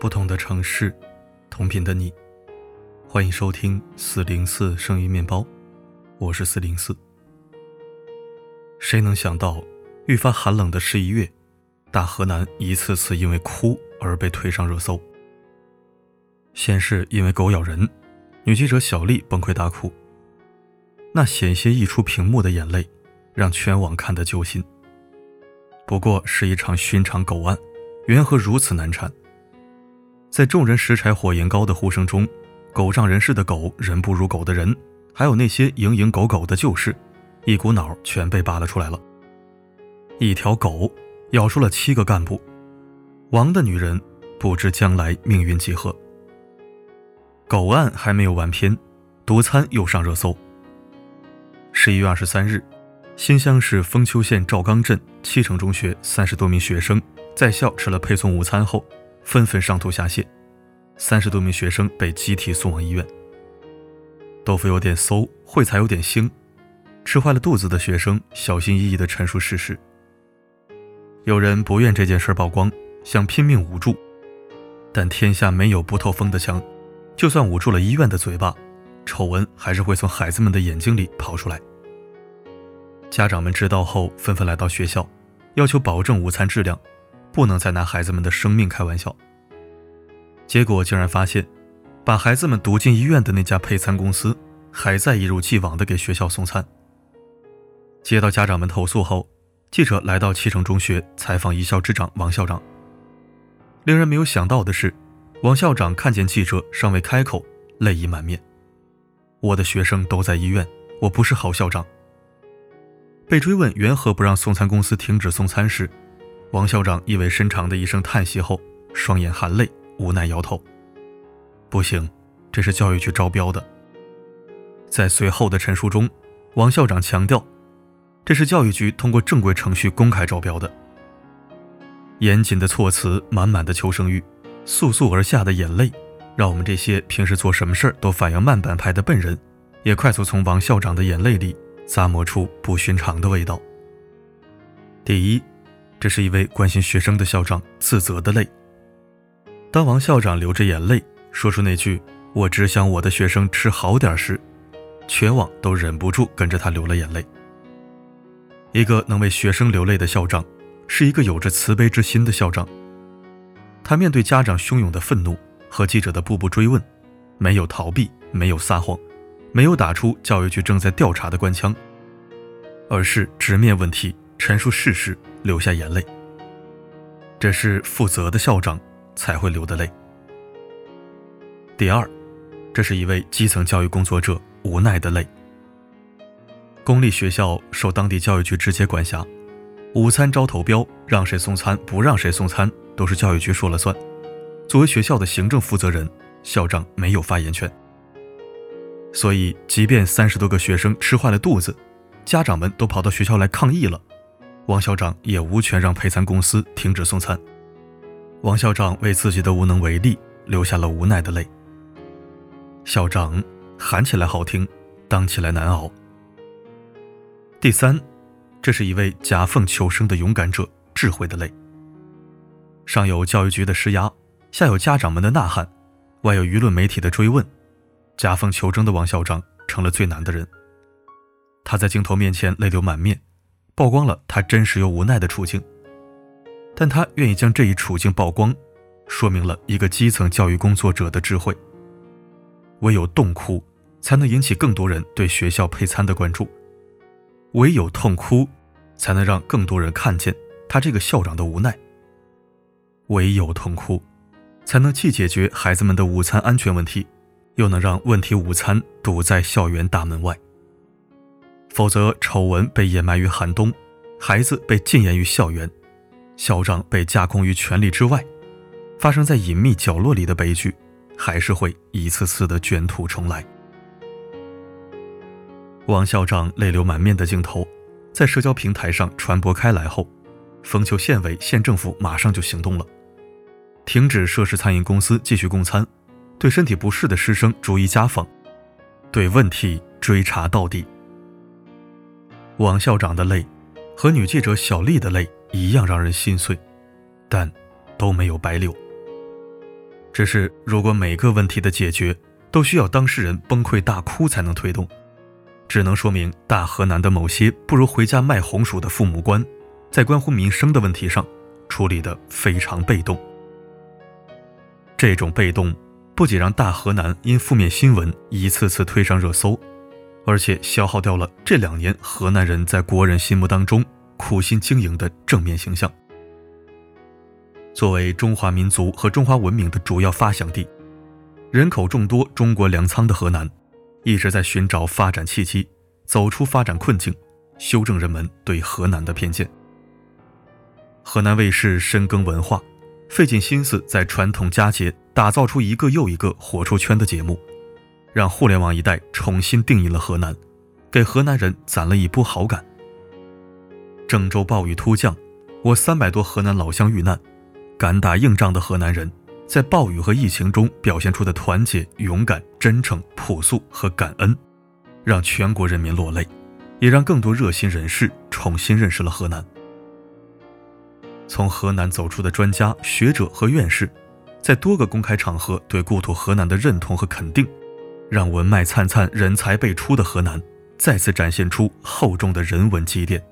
不同的城市，同频的你，欢迎收听四零四声音面包，我是四零四。谁能想到，愈发寒冷的十一月，大河南一次次因为哭而被推上热搜。先是因为狗咬人，女记者小丽崩溃大哭，那险些溢出屏幕的眼泪，让全网看得揪心。不过是一场寻常狗案，缘何如此难缠？在众人拾柴火焰高的呼声中，狗仗人势的狗，人不如狗的人，还有那些蝇营狗苟的旧事，一股脑全被扒了出来了。一条狗咬出了七个干部，王的女人不知将来命运几何。狗案还没有完篇，毒餐又上热搜。十一月二十三日。新乡市丰丘县赵岗镇七城中学三十多名学生在校吃了配送午餐后，纷纷上吐下泻，三十多名学生被集体送往医院。豆腐有点馊，烩菜有点腥，吃坏了肚子的学生小心翼翼地陈述事实。有人不愿这件事曝光，想拼命捂住，但天下没有不透风的墙，就算捂住了医院的嘴巴，丑闻还是会从孩子们的眼睛里跑出来。家长们知道后，纷纷来到学校，要求保证午餐质量，不能再拿孩子们的生命开玩笑。结果竟然发现，把孩子们堵进医院的那家配餐公司，还在一如既往地给学校送餐。接到家长们投诉后，记者来到七城中学采访一校之长王校长。令人没有想到的是，王校长看见记者尚未开口，泪意满面：“我的学生都在医院，我不是好校长。”被追问缘何不让送餐公司停止送餐时，王校长意味深长的一声叹息后，双眼含泪，无奈摇头：“不行，这是教育局招标的。”在随后的陈述中，王校长强调：“这是教育局通过正规程序公开招标的。”严谨的措辞，满满的求生欲，簌簌而下的眼泪，让我们这些平时做什么事儿都反应慢半拍的笨人，也快速从王校长的眼泪里。咂摸出不寻常的味道。第一，这是一位关心学生的校长自责的泪。当王校长流着眼泪说出那句“我只想我的学生吃好点”时，全网都忍不住跟着他流了眼泪。一个能为学生流泪的校长，是一个有着慈悲之心的校长。他面对家长汹涌的愤怒和记者的步步追问，没有逃避，没有撒谎。没有打出教育局正在调查的官腔，而是直面问题，陈述事实，流下眼泪。这是负责的校长才会流的泪。第二，这是一位基层教育工作者无奈的泪。公立学校受当地教育局直接管辖，午餐招投标，让谁送餐，不让谁送餐，都是教育局说了算。作为学校的行政负责人，校长没有发言权。所以，即便三十多个学生吃坏了肚子，家长们都跑到学校来抗议了，王校长也无权让配餐公司停止送餐。王校长为自己的无能为力流下了无奈的泪。校长喊起来好听，当起来难熬。第三，这是一位夹缝求生的勇敢者智慧的泪。上有教育局的施压，下有家长们的呐喊，外有舆论媒体的追问。夹缝求生的王校长成了最难的人。他在镜头面前泪流满面，曝光了他真实又无奈的处境。但他愿意将这一处境曝光，说明了一个基层教育工作者的智慧。唯有痛哭，才能引起更多人对学校配餐的关注；唯有痛哭，才能让更多人看见他这个校长的无奈；唯有痛哭，才能既解决孩子们的午餐安全问题。又能让问题午餐堵在校园大门外。否则，丑闻被掩埋于寒冬，孩子被禁言于校园，校长被架空于权力之外，发生在隐秘角落里的悲剧，还是会一次次的卷土重来。王校长泪流满面的镜头，在社交平台上传播开来后，丰丘县委县政府马上就行动了，停止涉事餐饮公司继续供餐。对身体不适的师生逐一家访，对问题追查到底。王校长的泪，和女记者小丽的泪一样让人心碎，但都没有白流。只是如果每个问题的解决都需要当事人崩溃大哭才能推动，只能说明大河南的某些不如回家卖红薯的父母官，在关乎民生的问题上处理的非常被动。这种被动不仅让大河南因负面新闻一次次推上热搜，而且消耗掉了这两年河南人在国人心目当中苦心经营的正面形象。作为中华民族和中华文明的主要发祥地，人口众多、中国粮仓的河南，一直在寻找发展契机，走出发展困境，修正人们对河南的偏见。河南卫视深耕文化，费尽心思在传统佳节打造出一个又一个火出圈的节目，让互联网一代重新定义了河南，给河南人攒了一波好感。郑州暴雨突降，我三百多河南老乡遇难。敢打硬仗的河南人，在暴雨和疫情中表现出的团结、勇敢、真诚、朴素和感恩，让全国人民落泪，也让更多热心人士重新认识了河南。从河南走出的专家、学者和院士，在多个公开场合对故土河南的认同和肯定，让文脉灿灿、人才辈出的河南再次展现出厚重的人文积淀。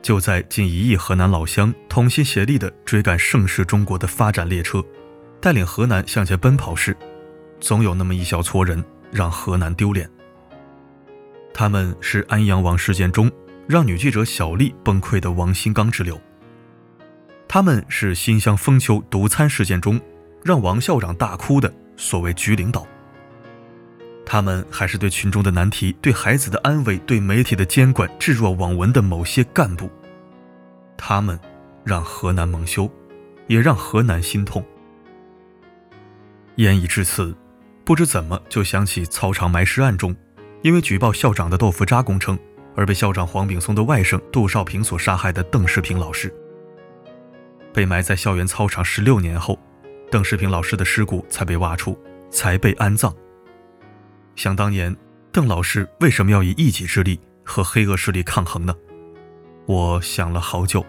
就在近一亿河南老乡同心协力地追赶盛世中国的发展列车，带领河南向前奔跑时，总有那么一小撮人让河南丢脸。他们是安阳王事件中让女记者小丽崩溃的王新刚之流，他们是新乡封丘毒餐事件中让王校长大哭的所谓局领导，他们还是对群众的难题、对孩子的安危、对媒体的监管置若罔闻的某些干部。他们让河南蒙羞，也让河南心痛。言已至此，不知怎么就想起操场埋尸案中，因为举报校长的豆腐渣工程而被校长黄炳松的外甥杜少平所杀害的邓世平老师。被埋在校园操场十六年后，邓世平老师的尸骨才被挖出，才被安葬。想当年，邓老师为什么要以一己之力和黑恶势力抗衡呢？我想了好久，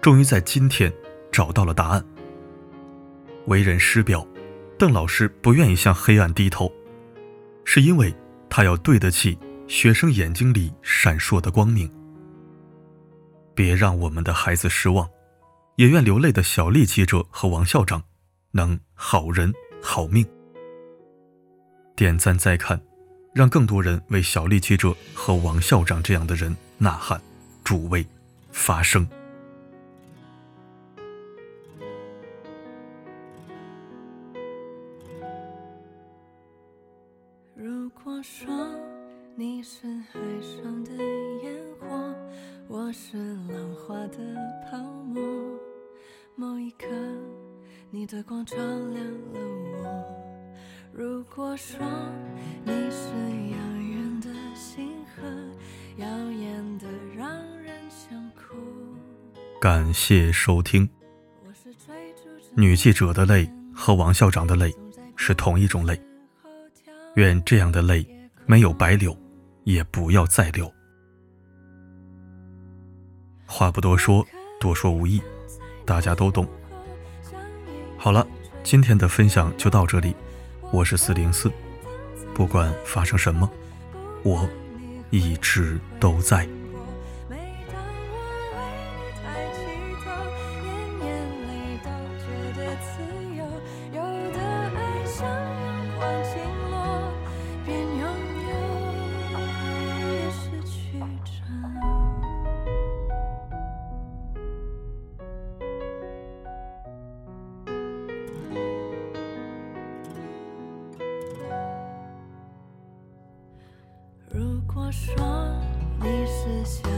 终于在今天找到了答案。为人师表，邓老师不愿意向黑暗低头，是因为他要对得起学生眼睛里闪烁的光明。别让我们的孩子失望，也愿流泪的小丽记者和王校长能好人好命。点赞再看，让更多人为小丽记者和王校长这样的人呐喊。助威，发声。如果说你是海上的烟火，我是浪花的泡沫，某一刻你的光照亮了我。如果说你是遥远的星河，耀眼的让人想哭。感谢收听。女记者的泪和王校长的泪是同一种泪。愿这样的泪没有白流，也不要再流。话不多说，多说无益，大家都懂。好了，今天的分享就到这里。我是四零四，不管发生什么，我一直都在。你是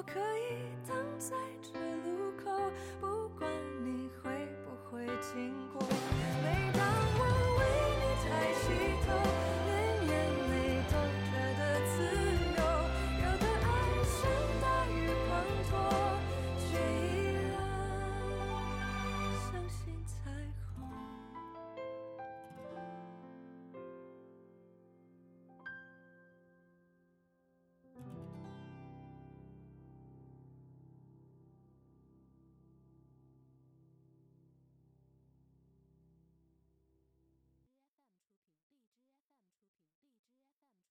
我可以